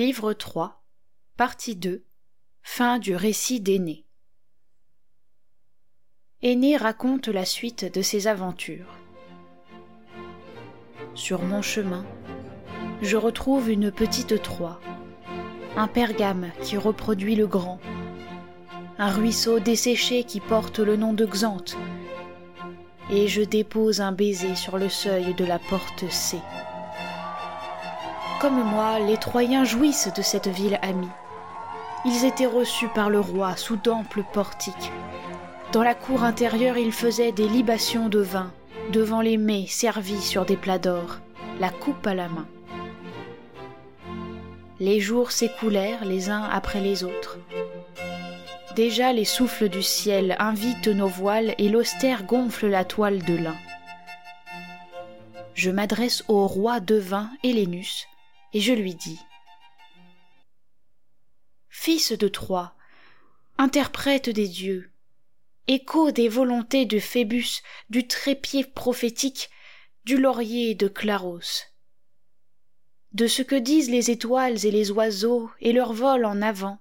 Livre 3, partie 2, fin du récit d'Aîné. Aîné raconte la suite de ses aventures. Sur mon chemin, je retrouve une petite Troie, un pergame qui reproduit le grand, un ruisseau desséché qui porte le nom de Xanthe, et je dépose un baiser sur le seuil de la porte C. Comme moi, les Troyens jouissent de cette ville amie. Ils étaient reçus par le roi sous d'amples portiques. Dans la cour intérieure, ils faisaient des libations de vin, devant les mets servis sur des plats d'or, la coupe à la main. Les jours s'écoulèrent les uns après les autres. Déjà les souffles du ciel invitent nos voiles et l'austère gonfle la toile de lin. Je m'adresse au roi devin Hélénus, et je lui dis Fils de Troie, interprète des dieux, écho des volontés de Phébus, du trépied prophétique, du laurier de Claros, de ce que disent les étoiles et les oiseaux et leur vol en avant.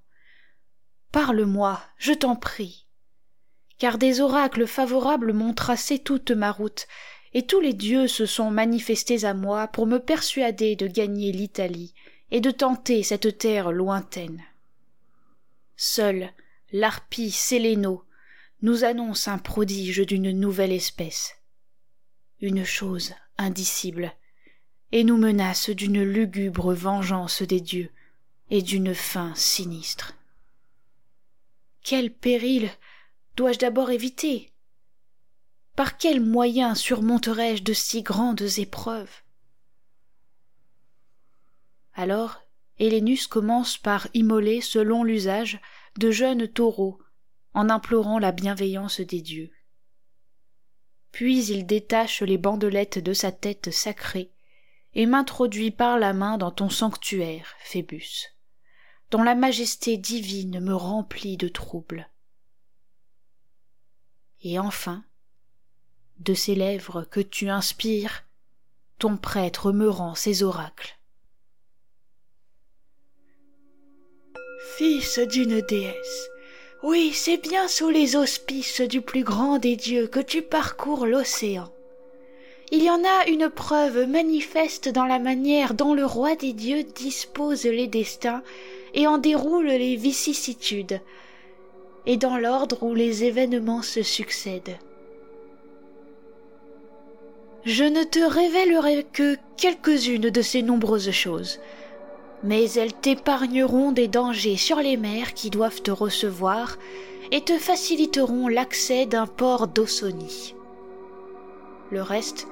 Parle-moi, je t'en prie, car des oracles favorables m'ont tracé toute ma route, et tous les dieux se sont manifestés à moi pour me persuader de gagner l'Italie et de tenter cette terre lointaine. Seul l'harpie Séléno nous annonce un prodige d'une nouvelle espèce, une chose indicible, et nous menace d'une lugubre vengeance des dieux et d'une fin sinistre. Quel péril dois-je d'abord éviter? Par quels moyens surmonterai-je de si grandes épreuves? Alors Hélénus commence par immoler, selon l'usage, de jeunes taureaux, en implorant la bienveillance des dieux. Puis il détache les bandelettes de sa tête sacrée et m'introduit par la main dans ton sanctuaire, Phébus, dont la majesté divine me remplit de trouble. Et enfin, de ces lèvres que tu inspires, ton prêtre me rend ses oracles. Fils d'une déesse, oui, c'est bien sous les auspices du plus grand des dieux que tu parcours l'océan. Il y en a une preuve manifeste dans la manière dont le roi des dieux dispose les destins et en déroule les vicissitudes, et dans l'ordre où les événements se succèdent. Je ne te révélerai que quelques-unes de ces nombreuses choses, mais elles t'épargneront des dangers sur les mers qui doivent te recevoir et te faciliteront l'accès d'un port d'Ossonie. Le reste,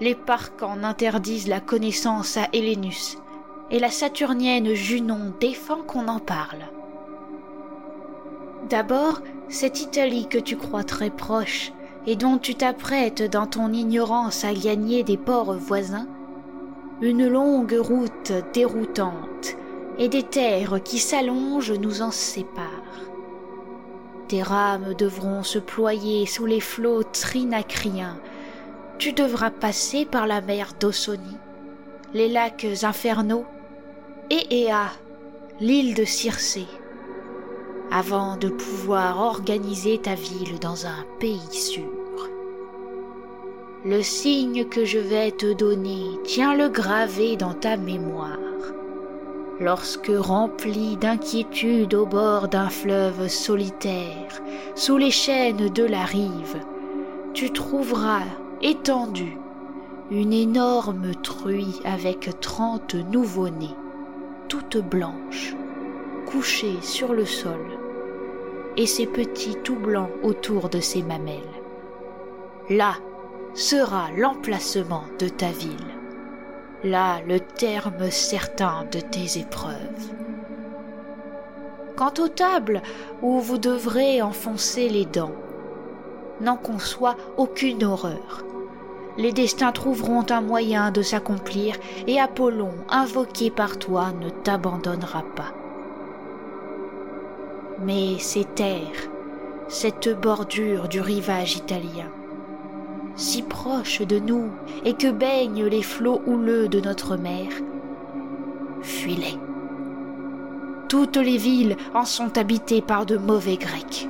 les parcs en interdisent la connaissance à Hélénus, et la saturnienne Junon défend qu'on en parle. D'abord, cette Italie que tu crois très proche, et dont tu t'apprêtes dans ton ignorance à gagner des ports voisins, une longue route déroutante et des terres qui s'allongent nous en séparent. Tes rames devront se ployer sous les flots trinacriens. Tu devras passer par la mer d'Ossonie, les lacs infernaux et Ea, l'île de Circé avant de pouvoir organiser ta ville dans un pays sûr. Le signe que je vais te donner, tiens-le gravé dans ta mémoire. Lorsque rempli d'inquiétude au bord d'un fleuve solitaire, sous les chaînes de la rive, tu trouveras étendue une énorme truie avec trente nouveau-nés, toute blanche, couchée sur le sol, et ses petits tout blancs autour de ses mamelles. Là sera l'emplacement de ta ville, là le terme certain de tes épreuves. Quant aux tables où vous devrez enfoncer les dents, n'en conçois aucune horreur les destins trouveront un moyen de s'accomplir et Apollon, invoqué par toi, ne t'abandonnera pas. Mais ces terres, cette bordure du rivage italien, si proche de nous et que baignent les flots houleux de notre mer, fuis-les. Toutes les villes en sont habitées par de mauvais Grecs.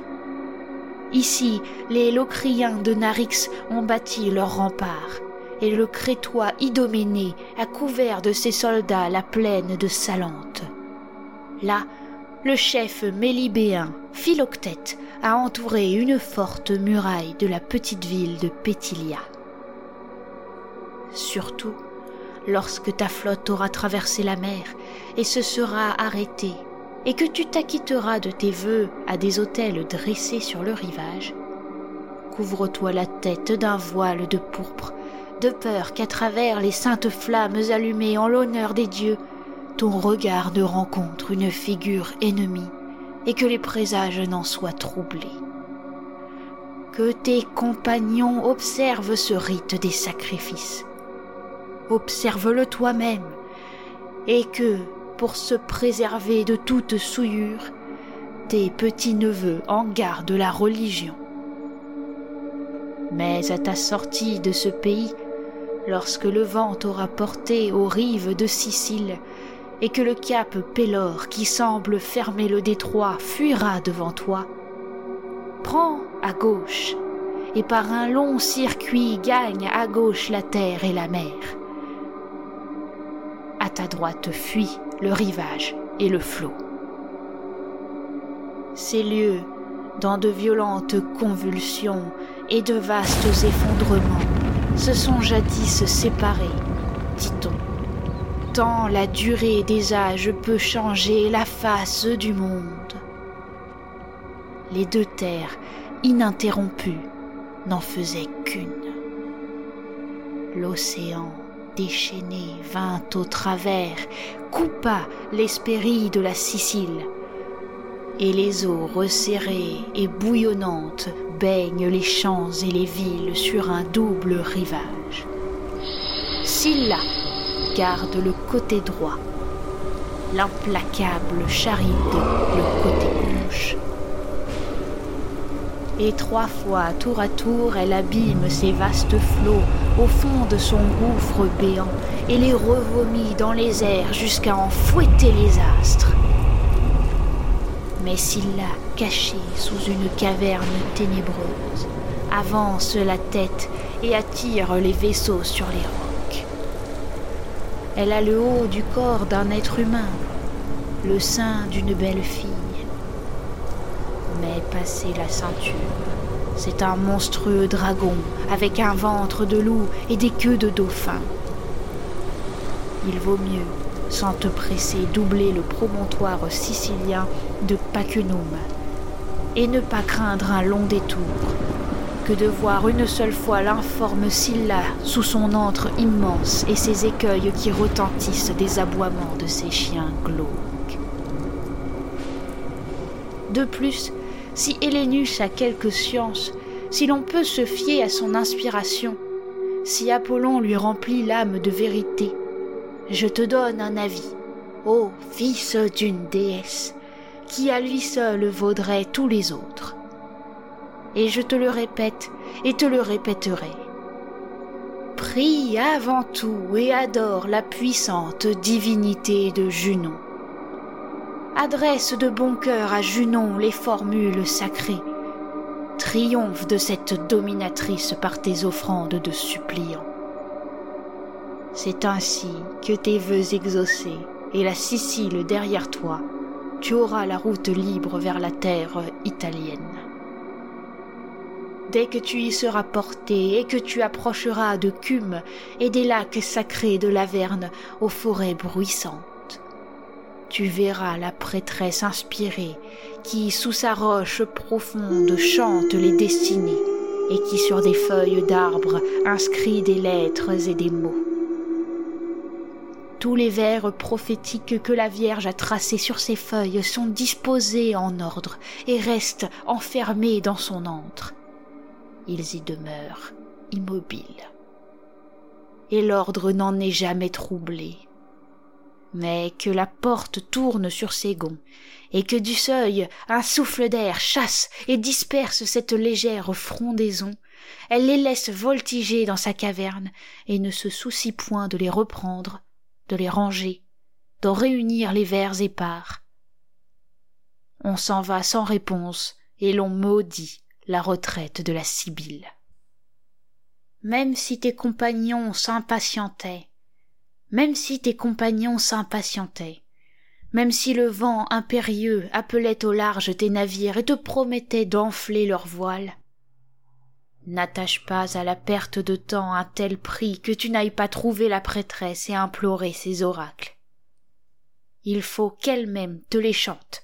Ici, les Locriens de Narix ont bâti leurs remparts, et le Crétois Idoménée a couvert de ses soldats la plaine de Salente. Là, le chef mélibéen, Philoctète, a entouré une forte muraille de la petite ville de Pétilia. Surtout, lorsque ta flotte aura traversé la mer et se sera arrêtée et que tu t'acquitteras de tes vœux à des autels dressés sur le rivage, couvre-toi la tête d'un voile de pourpre, de peur qu'à travers les saintes flammes allumées en l'honneur des dieux, ton regard ne rencontre une figure ennemie et que les présages n'en soient troublés. Que tes compagnons observent ce rite des sacrifices. Observe-le toi-même et que, pour se préserver de toute souillure, tes petits-neveux en gardent la religion. Mais à ta sortie de ce pays, lorsque le vent t'aura porté aux rives de Sicile, et que le cap Pélor qui semble fermer le détroit fuira devant toi, prends à gauche, et par un long circuit gagne à gauche la terre et la mer. À ta droite fuis le rivage et le flot. Ces lieux, dans de violentes convulsions et de vastes effondrements, se sont jadis séparés. La durée des âges peut changer la face du monde. Les deux terres, ininterrompues, n'en faisaient qu'une. L'océan déchaîné vint au travers, coupa l'Hespérie de la Sicile, et les eaux resserrées et bouillonnantes baignent les champs et les villes sur un double rivage. Garde le côté droit, l'implacable Charybde le côté gauche et trois fois tour à tour elle abîme ses vastes flots au fond de son gouffre béant et les revomit dans les airs jusqu'à en fouetter les astres. Mais Scylla, cachée sous une caverne ténébreuse, avance la tête et attire les vaisseaux sur les rocs. Elle a le haut du corps d'un être humain, le sein d'une belle fille mais passé la ceinture. C'est un monstrueux dragon avec un ventre de loup et des queues de dauphin. Il vaut mieux, sans te presser, doubler le promontoire sicilien de Pacunum et ne pas craindre un long détour de voir une seule fois l'informe Scylla sous son antre immense et ses écueils qui retentissent des aboiements de ses chiens glauques. De plus, si Hélénus a quelque science, si l'on peut se fier à son inspiration, si Apollon lui remplit l'âme de vérité, je te donne un avis, ô fils d'une déesse, qui à lui seul vaudrait tous les autres. Et je te le répète et te le répéterai. Prie avant tout et adore la puissante divinité de Junon adresse de bon cœur à Junon les formules sacrées. Triomphe de cette dominatrice par tes offrandes de suppliants. C'est ainsi que tes vœux exaucés et la Sicile derrière toi, tu auras la route libre vers la terre italienne. Dès que tu y seras porté et que tu approcheras de Cume et des lacs sacrés de l'Averne aux forêts bruissantes, tu verras la prêtresse inspirée qui, sous sa roche profonde, chante les destinées et qui, sur des feuilles d'arbres, inscrit des lettres et des mots. Tous les vers prophétiques que la Vierge a tracés sur ses feuilles sont disposés en ordre et restent enfermés dans son antre. Ils y demeurent immobiles. Et l'ordre n'en est jamais troublé. Mais que la porte tourne sur ses gonds, et que du seuil un souffle d'air chasse et disperse cette légère frondaison, elle les laisse voltiger dans sa caverne et ne se soucie point de les reprendre de les ranger, d'en réunir les vers épars. On s'en va sans réponse et l'on maudit la retraite de la Sibylle. Même si tes compagnons s'impatientaient, même si tes compagnons s'impatientaient, même si le vent impérieux appelait au large tes navires et te promettait d'enfler leurs voiles, N'attache pas à la perte de temps un tel prix que tu n'ailles pas trouver la prêtresse et implorer ses oracles. Il faut qu'elle-même te les chante.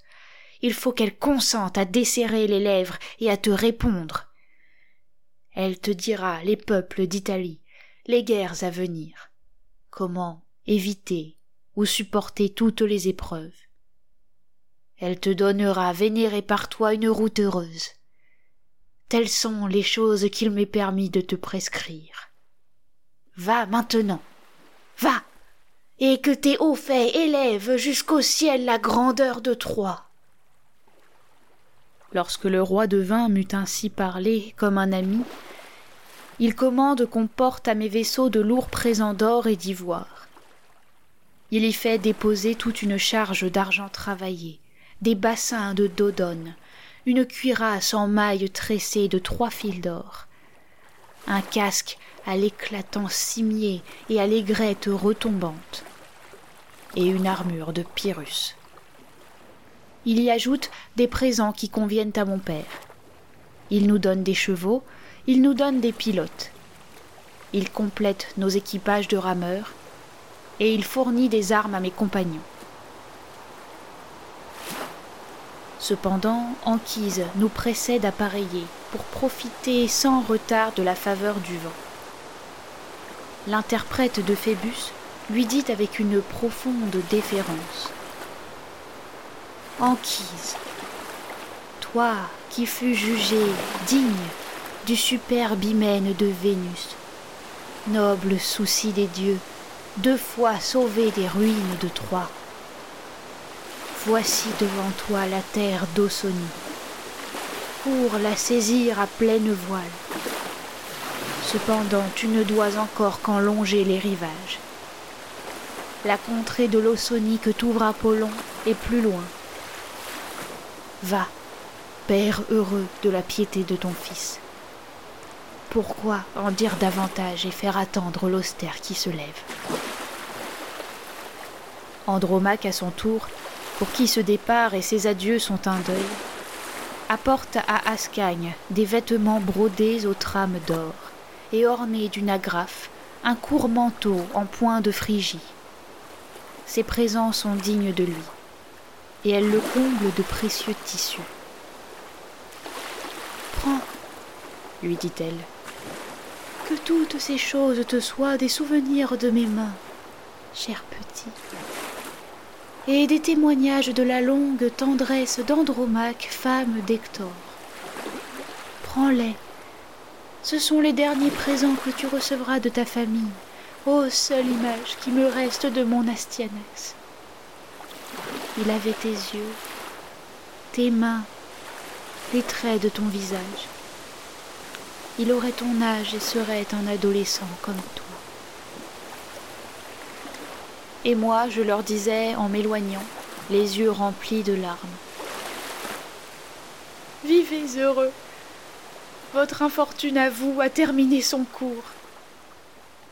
Il faut qu'elle consente à desserrer les lèvres et à te répondre. Elle te dira les peuples d'Italie, les guerres à venir, comment éviter ou supporter toutes les épreuves. Elle te donnera vénérée par toi une route heureuse Telles sont les choses qu'il m'est permis de te prescrire. Va maintenant, va, et que tes hauts faits élèvent jusqu'au ciel la grandeur de Troie. Lorsque le roi de vin m'eut ainsi parlé comme un ami, il commande qu'on porte à mes vaisseaux de lourds présents d'or et d'ivoire. Il y fait déposer toute une charge d'argent travaillé, des bassins de dodone, une cuirasse en mailles tressée de trois fils d'or, un casque à l'éclatant cimier et à l'aigrette retombante, et une armure de Pyrrhus. Il y ajoute des présents qui conviennent à mon père. Il nous donne des chevaux, il nous donne des pilotes. Il complète nos équipages de rameurs, et il fournit des armes à mes compagnons. Cependant, Anquise nous précède à pour profiter sans retard de la faveur du vent. L'interprète de Phébus lui dit avec une profonde déférence Anquise, toi qui fus jugé digne du superbe hymen de Vénus, noble souci des dieux, deux fois sauvé des ruines de Troie, Voici devant toi la terre d'Ausonie. Pour la saisir à pleine voile. Cependant, tu ne dois encore qu'en longer les rivages. La contrée de l'Ausonie que t'ouvre Apollon est plus loin. Va, Père heureux de la piété de ton Fils. Pourquoi en dire davantage et faire attendre l'austère qui se lève? Andromaque, à son tour, pour qui ce départ et ces adieux sont un deuil, apporte à Ascagne des vêtements brodés aux trames d'or et ornés d'une agrafe, un court manteau en point de Phrygie. Ces présents sont dignes de lui, et elle le comble de précieux tissus. Prends, lui dit-elle, que toutes ces choses te soient des souvenirs de mes mains, cher petit et des témoignages de la longue tendresse d'Andromaque, femme d'Hector. Prends-les. Ce sont les derniers présents que tu recevras de ta famille, ô seule image qui me reste de mon Astyanax. Il avait tes yeux, tes mains, les traits de ton visage. Il aurait ton âge et serait un adolescent comme toi. Et moi, je leur disais en m'éloignant, les yeux remplis de larmes. Vivez heureux, votre infortune à vous a terminé son cours.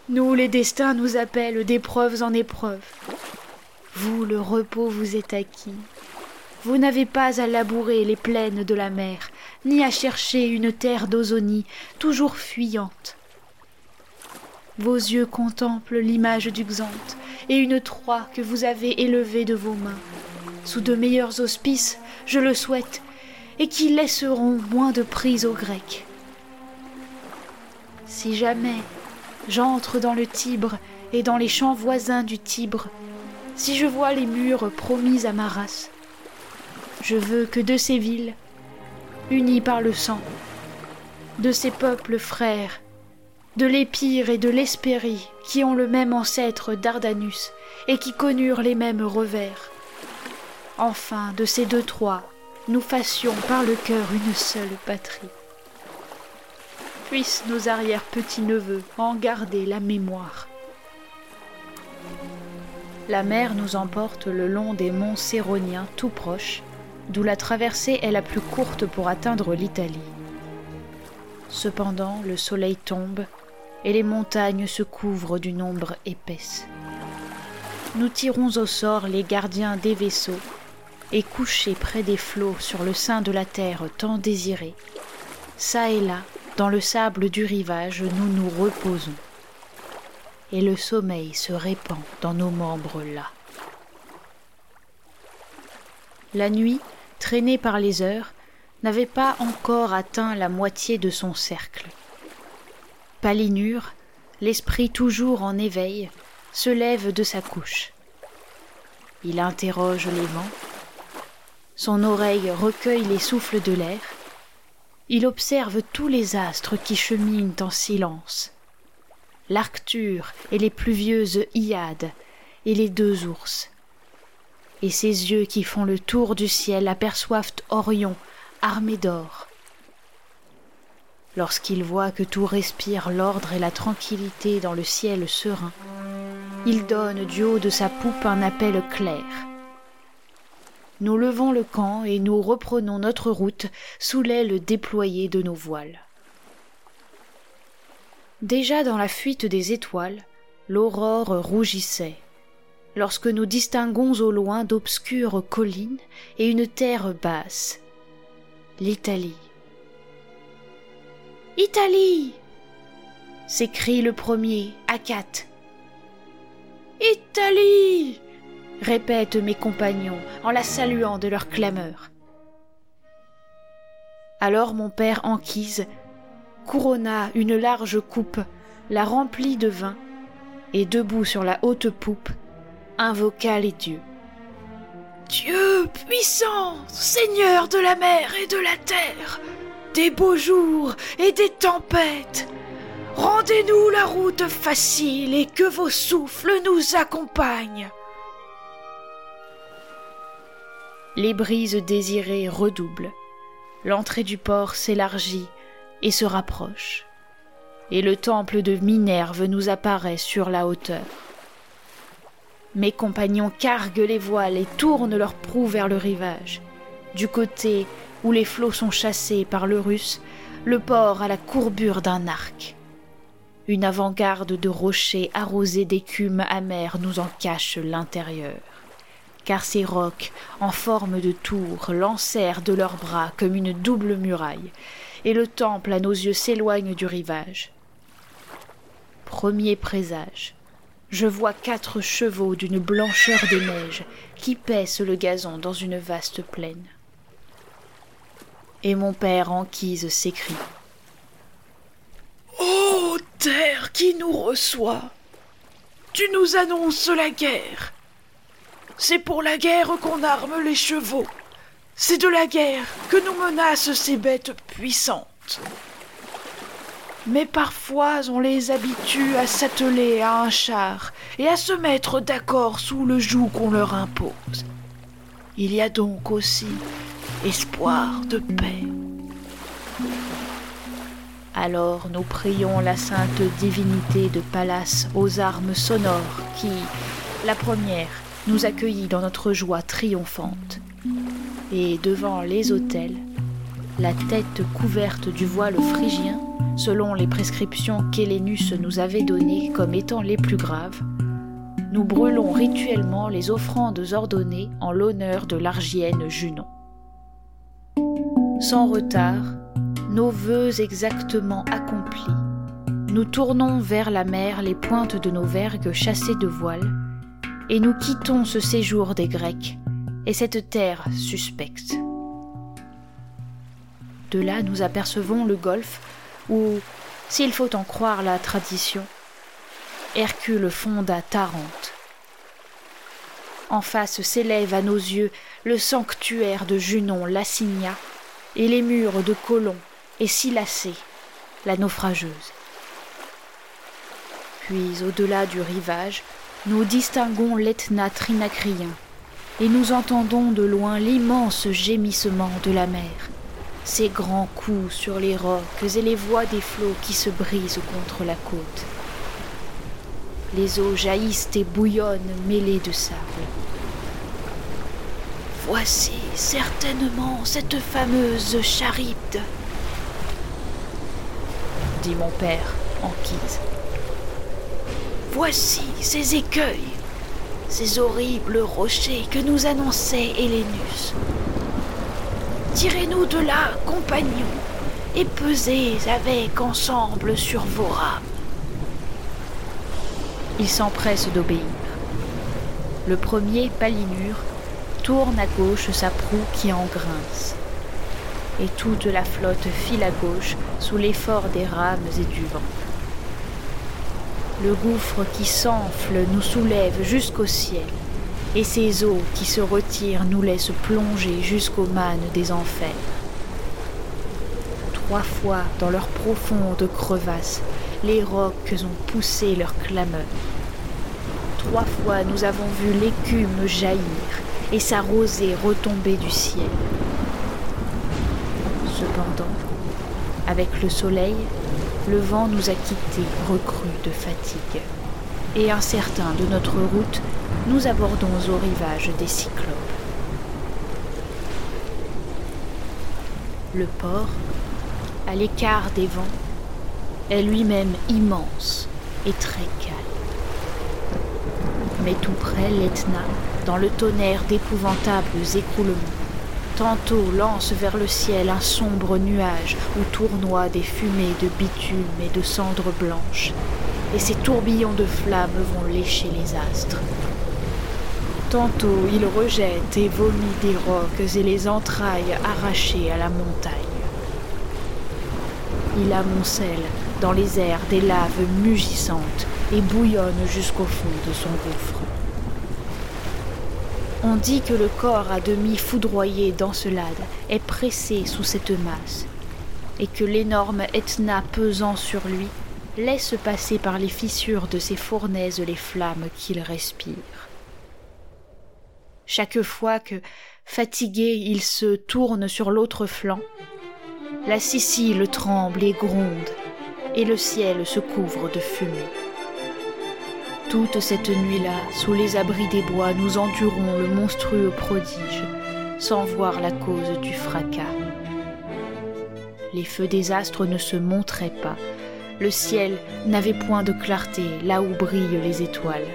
Nous, les destins nous appellent d'épreuves en épreuves. Vous, le repos vous est acquis. Vous n'avez pas à labourer les plaines de la mer, ni à chercher une terre d'ozonie toujours fuyante. Vos yeux contemplent l'image du Xanthe et une Troie que vous avez élevée de vos mains, sous de meilleurs auspices, je le souhaite, et qui laisseront moins de prise aux Grecs. Si jamais j'entre dans le Tibre et dans les champs voisins du Tibre, si je vois les murs promis à ma race, je veux que de ces villes, unies par le sang, de ces peuples frères, de l'Épire et de l'Hespérie, qui ont le même ancêtre Dardanus et qui connurent les mêmes revers, enfin de ces deux trois, nous fassions par le cœur une seule patrie. Puissent nos arrière-petits-neveux en garder la mémoire. La mer nous emporte le long des monts Céroniens tout proches, d'où la traversée est la plus courte pour atteindre l'Italie. Cependant, le soleil tombe et les montagnes se couvrent d'une ombre épaisse. Nous tirons au sort les gardiens des vaisseaux et couchés près des flots sur le sein de la terre tant désirée. Ça et là, dans le sable du rivage, nous nous reposons. Et le sommeil se répand dans nos membres là. La nuit, traînée par les heures, n'avait pas encore atteint la moitié de son cercle. Palinure, l'esprit toujours en éveil, se lève de sa couche. Il interroge les vents, son oreille recueille les souffles de l'air. Il observe tous les astres qui cheminent en silence. L'Arcture et les pluvieuses Hyades et les deux ours. Et ses yeux qui font le tour du ciel aperçoivent Orion armé d'or. Lorsqu'il voit que tout respire l'ordre et la tranquillité dans le ciel serein, il donne du haut de sa poupe un appel clair nous levons le camp et nous reprenons notre route sous l'aile déployée de nos voiles. Déjà dans la fuite des étoiles, l'aurore rougissait, lorsque nous distinguons au loin d'obscures collines et une terre basse. L'Italie. Italie s'écrie le premier, Akat. Italie répètent mes compagnons en la saluant de leur clameur. Alors mon père Anquise couronna une large coupe, la remplit de vin, et debout sur la haute poupe, invoqua les dieux. Dieu puissant, Seigneur de la mer et de la terre, des beaux jours et des tempêtes, rendez-nous la route facile et que vos souffles nous accompagnent. Les brises désirées redoublent. L'entrée du port s'élargit et se rapproche. Et le temple de Minerve nous apparaît sur la hauteur. Mes compagnons carguent les voiles et tournent leurs proues vers le rivage. Du côté où les flots sont chassés par le russe, le port a la courbure d'un arc. Une avant-garde de rochers arrosés d'écume amère nous en cache l'intérieur car ces rocs, en forme de tour, lancèrent de leurs bras comme une double muraille, et le temple à nos yeux s'éloigne du rivage. Premier présage, je vois quatre chevaux d'une blancheur de neige qui paissent le gazon dans une vaste plaine. Et mon père Anquise s'écrie. Ô terre qui nous reçoit, tu nous annonces la guerre. C'est pour la guerre qu'on arme les chevaux. C'est de la guerre que nous menacent ces bêtes puissantes. Mais parfois on les habitue à s'atteler à un char et à se mettre d'accord sous le joug qu'on leur impose. Il y a donc aussi espoir de paix. Alors nous prions la sainte divinité de Pallas aux armes sonores qui, la première, nous accueillit dans notre joie triomphante. Et devant les autels, la tête couverte du voile phrygien, selon les prescriptions qu'Hélénus nous avait données comme étant les plus graves, nous brûlons rituellement les offrandes ordonnées en l'honneur de l'argienne Junon. Sans retard, nos vœux exactement accomplis, nous tournons vers la mer les pointes de nos vergues chassées de voiles, et nous quittons ce séjour des Grecs et cette terre suspecte. De là, nous apercevons le golfe où, s'il faut en croire la tradition, Hercule fonda Tarente. En face s'élève à nos yeux le sanctuaire de Junon l'assigna et les murs de Colomb et Silacée, la naufrageuse. Puis, au-delà du rivage, nous distinguons l'Etna trinacrien et nous entendons de loin l'immense gémissement de la mer, ses grands coups sur les rocs et les voix des flots qui se brisent contre la côte. Les eaux jaillissent et bouillonnent mêlées de sable. Voici certainement cette fameuse charybde, dit mon père en quise. Voici ces écueils, ces horribles rochers que nous annonçait Hélénus. Tirez-nous de là, compagnons, et pesez avec ensemble sur vos rames. Il s'empresse d'obéir. Le premier Palinure tourne à gauche sa proue qui en grince, et toute la flotte file à gauche sous l'effort des rames et du vent. Le gouffre qui s'enfle nous soulève jusqu'au ciel, et ces eaux qui se retirent nous laissent plonger jusqu'aux mannes des enfers. Trois fois dans leurs profondes crevasses, les rocs ont poussé leur clameur. Trois fois nous avons vu l'écume jaillir et sa rosée retomber du ciel. Cependant, avec le soleil, le vent nous a quittés recrus de fatigue. Et incertains de notre route, nous abordons au rivage des Cyclopes. Le port, à l'écart des vents, est lui-même immense et très calme. Mais tout près, l'Etna, dans le tonnerre d'épouvantables écroulements, tantôt lance vers le ciel un sombre nuage où tournoient des fumées de bitume et de cendres blanches, et ces tourbillons de flammes vont lécher les astres. Tantôt il rejette et vomit des rocs et les entrailles arrachées à la montagne. Il amoncelle dans les airs des laves mugissantes et bouillonne jusqu'au fond de son gouffre. On dit que le corps à demi foudroyé d'Encelade est pressé sous cette masse, et que l'énorme Etna pesant sur lui laisse passer par les fissures de ses fournaises les flammes qu'il respire. Chaque fois que, fatigué, il se tourne sur l'autre flanc, la Sicile tremble et gronde, et le ciel se couvre de fumée. Toute cette nuit-là, sous les abris des bois, nous endurons le monstrueux prodige, sans voir la cause du fracas. Les feux des astres ne se montraient pas, le ciel n'avait point de clarté là où brillent les étoiles.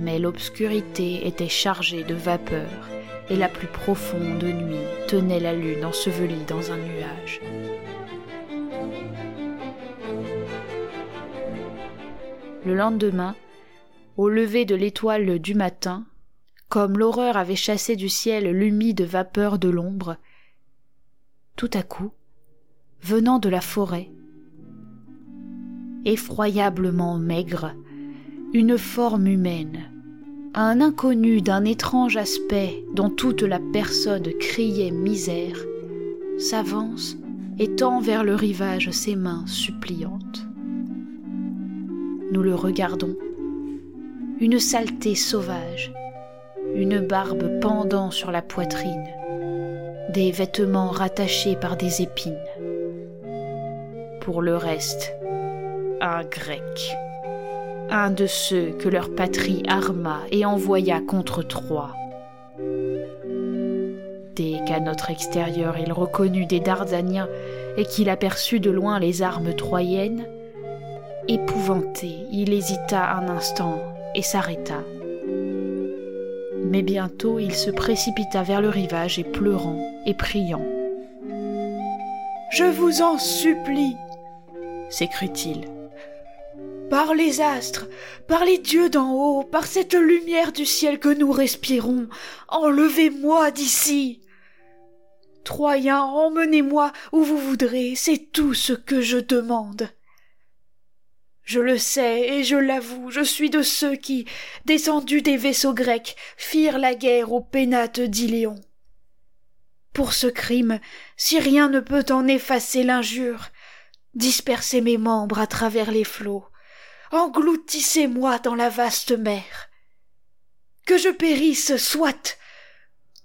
Mais l'obscurité était chargée de vapeur, et la plus profonde nuit tenait la lune ensevelie dans un nuage. Le lendemain, au lever de l'étoile du matin, comme l'horreur avait chassé du ciel l'humide vapeur de l'ombre, tout à coup, venant de la forêt, effroyablement maigre, une forme humaine, un inconnu d'un étrange aspect dont toute la personne criait misère, s'avance et tend vers le rivage ses mains suppliantes. Nous le regardons. Une saleté sauvage, une barbe pendant sur la poitrine, des vêtements rattachés par des épines. Pour le reste, un grec, un de ceux que leur patrie arma et envoya contre Troie. Dès qu'à notre extérieur il reconnut des Dardaniens et qu'il aperçut de loin les armes troyennes, épouvanté, il hésita un instant et s'arrêta. Mais bientôt il se précipita vers le rivage et pleurant et priant. Je vous en supplie, s'écrie-t-il. Par les astres, par les dieux d'en haut, par cette lumière du ciel que nous respirons, enlevez-moi d'ici. Troyens, emmenez-moi où vous voudrez, c'est tout ce que je demande. Je le sais, et je l'avoue, je suis de ceux qui, descendus des vaisseaux grecs, firent la guerre aux pénates d'Iléon. Pour ce crime, si rien ne peut en effacer l'injure, dispersez mes membres à travers les flots, engloutissez-moi dans la vaste mer. Que je périsse, soit,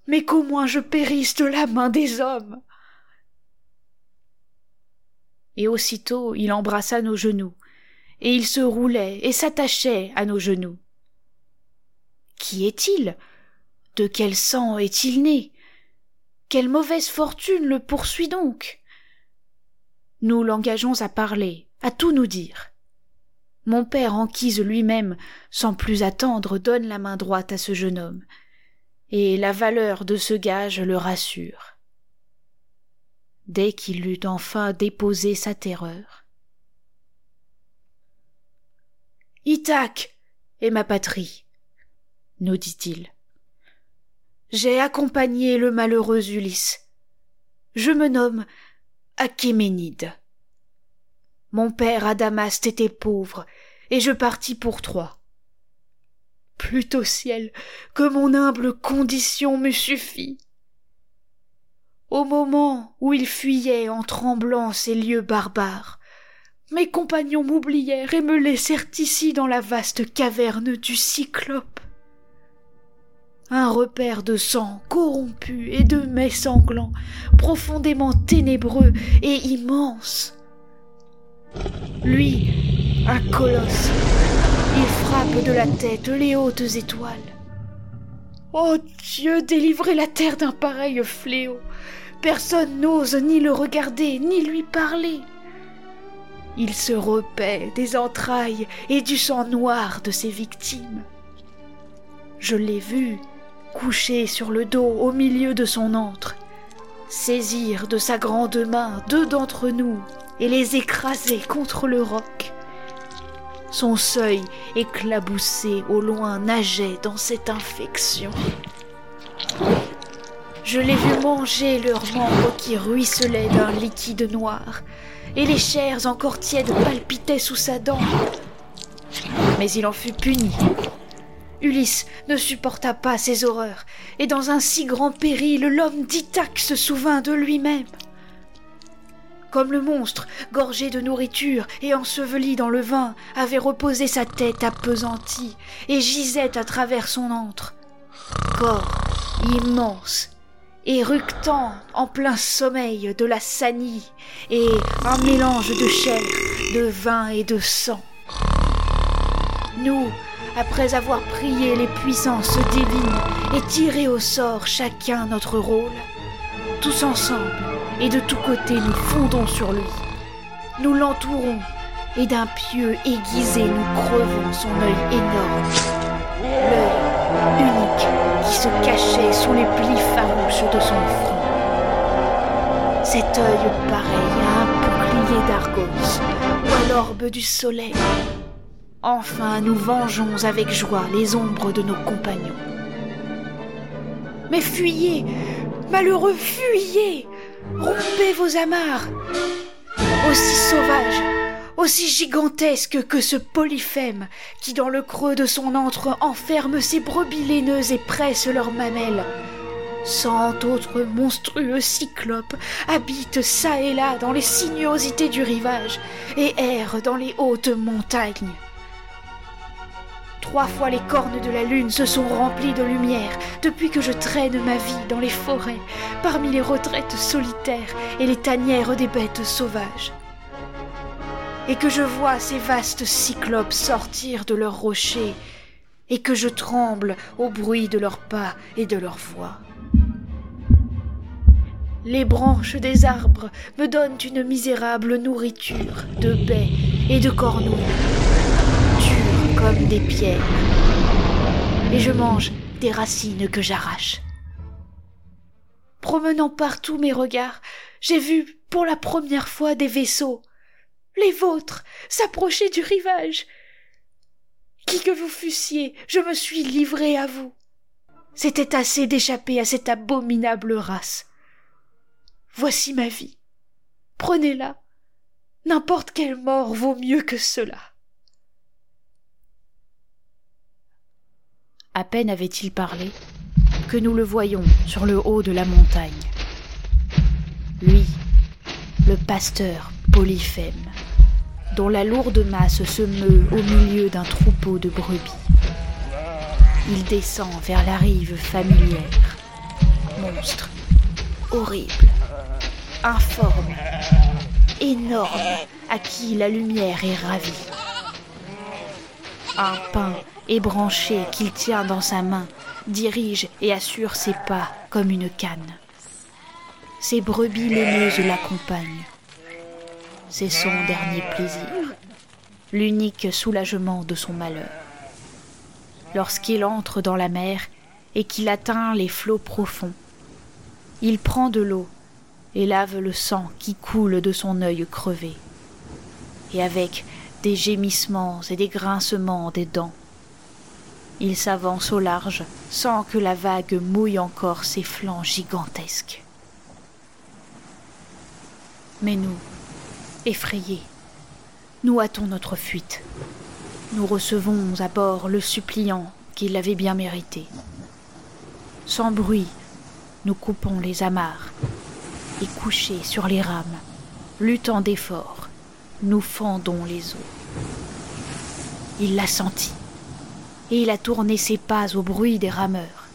mais qu'au moins je périsse de la main des hommes. Et aussitôt il embrassa nos genoux, et il se roulait et s'attachait à nos genoux. Qui est-il? De quel sang est-il né? Quelle mauvaise fortune le poursuit donc? Nous l'engageons à parler, à tout nous dire. Mon père enquise lui-même, sans plus attendre, donne la main droite à ce jeune homme, et la valeur de ce gage le rassure. Dès qu'il eut enfin déposé sa terreur, Ithaque est ma patrie, nous dit-il. J'ai accompagné le malheureux Ulysse. Je me nomme Achéménide. Mon père Adamaste était pauvre, et je partis pour Troie. Plutôt ciel que mon humble condition me suffit. Au moment où il fuyait en tremblant ces lieux barbares, mes compagnons m'oublièrent et me laissèrent ici dans la vaste caverne du Cyclope. Un repère de sang corrompu et de mets sanglants, profondément ténébreux et immense. Lui, un colosse, il frappe de la tête les hautes étoiles. Oh Dieu, délivrez la terre d'un pareil fléau. Personne n'ose ni le regarder, ni lui parler. Il se repaît des entrailles et du sang noir de ses victimes. Je l'ai vu, couché sur le dos au milieu de son antre, saisir de sa grande main deux d'entre nous et les écraser contre le roc. Son seuil éclaboussé au loin nageait dans cette infection. Je l'ai vu manger leurs membres qui ruisselaient d'un liquide noir, et les chairs encore tièdes palpitaient sous sa dent. Mais il en fut puni. Ulysse ne supporta pas ces horreurs, et dans un si grand péril, l'homme d'Ithaque se souvint de lui-même. Comme le monstre, gorgé de nourriture et enseveli dans le vin, avait reposé sa tête appesantie et gisait à travers son antre. Corps immense, éructant en plein sommeil de la sanie et un mélange de chair, de vin et de sang. Nous, après avoir prié les puissances divines et tiré au sort chacun notre rôle, tous ensemble et de tous côtés nous fondons sur lui. Nous l'entourons et d'un pieu aiguisé nous crevons son œil énorme, l'œil unique qui se cachait sous les plis farouches de son front. Cet œil pareil à un bouclier d'Argos ou à l'orbe du soleil. Enfin, nous vengeons avec joie les ombres de nos compagnons. Mais fuyez, malheureux, fuyez Rompez vos amarres Aussi sauvage, aussi gigantesque que ce polyphème qui dans le creux de son antre enferme ses brebis laineuses et presse leurs mamelles. Cent autres monstrueux cyclopes habitent çà et là dans les sinuosités du rivage et errent dans les hautes montagnes. Trois fois les cornes de la lune se sont remplies de lumière depuis que je traîne ma vie dans les forêts, parmi les retraites solitaires et les tanières des bêtes sauvages. Et que je vois ces vastes cyclopes sortir de leurs rochers, et que je tremble au bruit de leurs pas et de leurs voix. Les branches des arbres me donnent une misérable nourriture de baies et de cornouilles, dures comme des pierres. Et je mange des racines que j'arrache. Promenant partout mes regards, j'ai vu pour la première fois des vaisseaux, les vôtres, s'approcher du rivage. Qui que vous fussiez, je me suis livré à vous. C'était assez d'échapper à cette abominable race. Voici ma vie. Prenez-la. N'importe quelle mort vaut mieux que cela. À peine avait-il parlé que nous le voyons sur le haut de la montagne. Lui, le pasteur Polyphème, dont la lourde masse se meut au milieu d'un troupeau de brebis. Il descend vers la rive familière, monstre, horrible, informe, énorme, à qui la lumière est ravie. Un pain ébranché qu'il tient dans sa main dirige et assure ses pas comme une canne. Ses brebis laineuses l'accompagnent. C'est son dernier plaisir, l'unique soulagement de son malheur. Lorsqu'il entre dans la mer et qu'il atteint les flots profonds, il prend de l'eau et lave le sang qui coule de son œil crevé. Et avec des gémissements et des grincements des dents, il s'avance au large sans que la vague mouille encore ses flancs gigantesques. Mais nous, effrayés, nous hâtons notre fuite. Nous recevons à bord le suppliant qui l'avait bien mérité. Sans bruit, nous coupons les amarres et couchés sur les rames, luttant d'efforts, nous fendons les eaux. Il l'a senti et il a tourné ses pas au bruit des rameurs.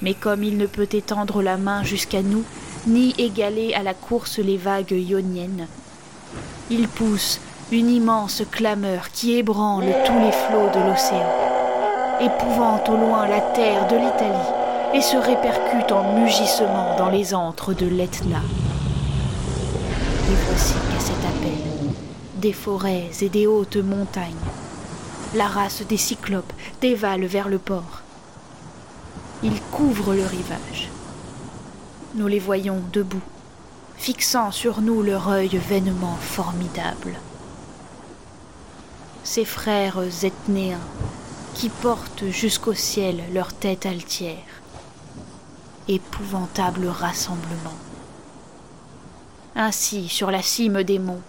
Mais comme il ne peut étendre la main jusqu'à nous, ni égaler à la course les vagues ioniennes, il pousse une immense clameur qui ébranle tous les flots de l'océan, épouvante au loin la terre de l'Italie et se répercute en mugissement dans les antres de l'Etna. Et voici qu'à cet appel, des forêts et des hautes montagnes, la race des cyclopes dévale vers le port. Ils couvrent le rivage. Nous les voyons debout, fixant sur nous leur œil vainement formidable. Ces frères etnéens qui portent jusqu'au ciel leur tête altière. Épouvantable rassemblement. Ainsi, sur la cime des monts,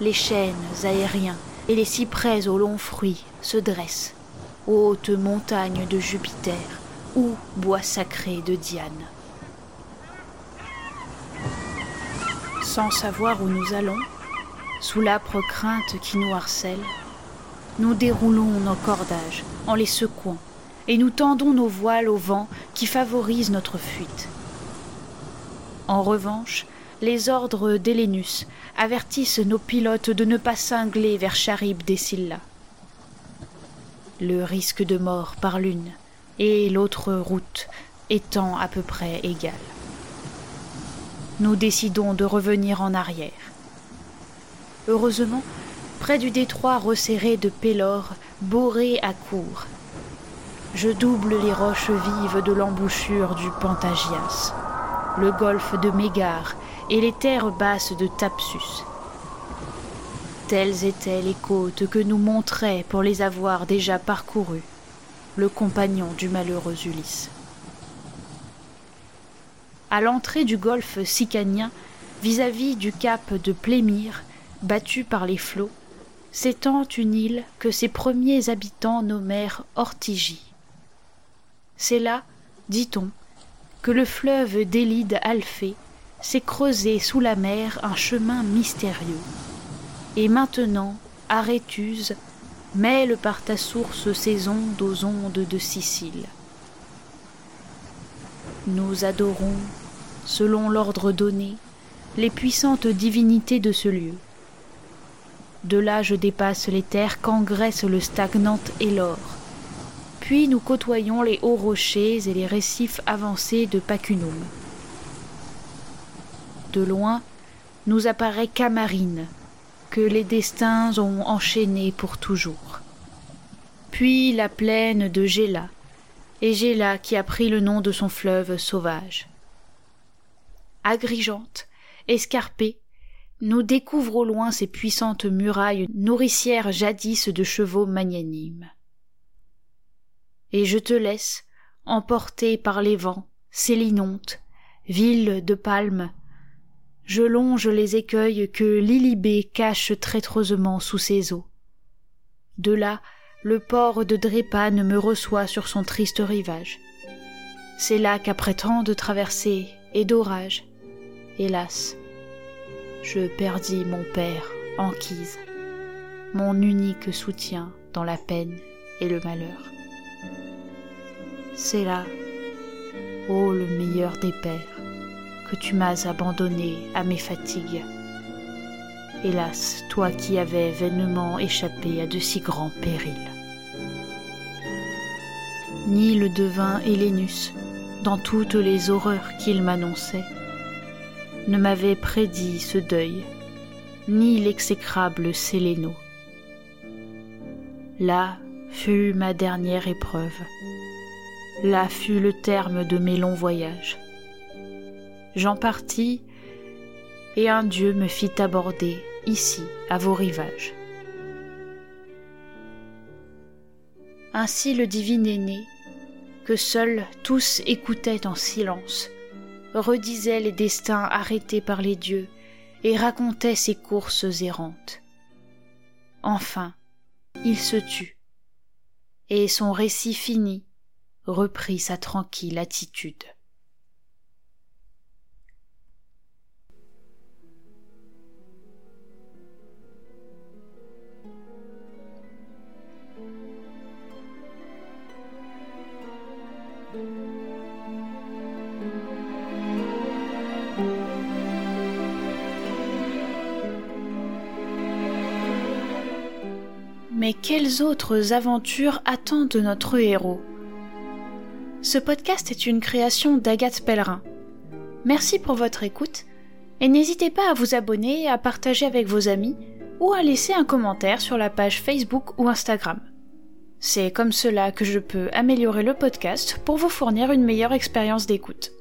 les chênes aériens et les cyprès aux longs fruits se dressent, hautes montagnes de Jupiter ou bois sacrés de Diane. Sans savoir où nous allons, sous l'âpre crainte qui nous harcèle, nous déroulons nos cordages en les secouant et nous tendons nos voiles au vent qui favorise notre fuite. En revanche, les ordres d'Hélénus avertissent nos pilotes de ne pas cingler vers Charib des Scylla. Le risque de mort par l'une et l'autre route étant à peu près égal. Nous décidons de revenir en arrière. Heureusement, près du détroit resserré de Pélor, boré à court, je double les roches vives de l'embouchure du Pantagias, le golfe de Mégare et les terres basses de Thapsus. Telles étaient les côtes que nous montrait, pour les avoir déjà parcourues, le compagnon du malheureux Ulysse. À l'entrée du golfe sicanien, vis-à-vis du cap de Plémire, battu par les flots, s'étend une île que ses premiers habitants nommèrent Ortigie. C'est là, dit-on, que le fleuve d'Élide Alphée s'est creusé sous la mer un chemin mystérieux. Et maintenant, Aréthuse mêle par ta source ses ondes aux ondes de Sicile. Nous adorons, selon l'ordre donné, les puissantes divinités de ce lieu. De là je dépasse les terres qu'engraisse le stagnante Élor. Puis nous côtoyons les hauts rochers et les récifs avancés de Pacunum. de loin, nous apparaît Camarine, que les destins ont enchaînée pour toujours. Puis la plaine de Géla, et Géla qui a pris le nom de son fleuve sauvage. Agrigeante, escarpée, nous découvrons au loin ces puissantes murailles nourricières jadis de chevaux magnanimes. Et je te laisse, emporté par les vents, Célinonte, ville de palmes, je longe les écueils que l'Ilibé cache traîtreusement sous ses eaux. De là, le port de Drépane me reçoit sur son triste rivage. C'est là qu'après tant de traversées et d'orages, hélas, je perdis mon père, Anquise, mon unique soutien dans la peine et le malheur. C'est là, ô le meilleur des pères, que tu m'as abandonné à mes fatigues. Hélas, toi qui avais vainement échappé à de si grands périls. Ni le devin Hélénus, dans toutes les horreurs qu'il m'annonçait, ne m'avait prédit ce deuil, ni l'exécrable Séléno. Là fut ma dernière épreuve, là fut le terme de mes longs voyages. J'en partis, et un Dieu me fit aborder ici, à vos rivages. Ainsi le divin aîné, que seuls tous écoutaient en silence, redisait les destins arrêtés par les dieux et racontait ses courses errantes. Enfin, il se tut, et son récit fini, reprit sa tranquille attitude. Mais quelles autres aventures attendent notre héros? Ce podcast est une création d'Agathe Pellerin. Merci pour votre écoute et n'hésitez pas à vous abonner, à partager avec vos amis ou à laisser un commentaire sur la page Facebook ou Instagram. C'est comme cela que je peux améliorer le podcast pour vous fournir une meilleure expérience d'écoute.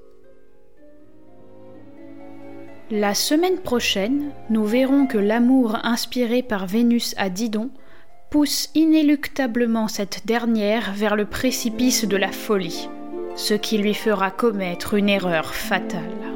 La semaine prochaine, nous verrons que l'amour inspiré par Vénus à Didon pousse inéluctablement cette dernière vers le précipice de la folie, ce qui lui fera commettre une erreur fatale.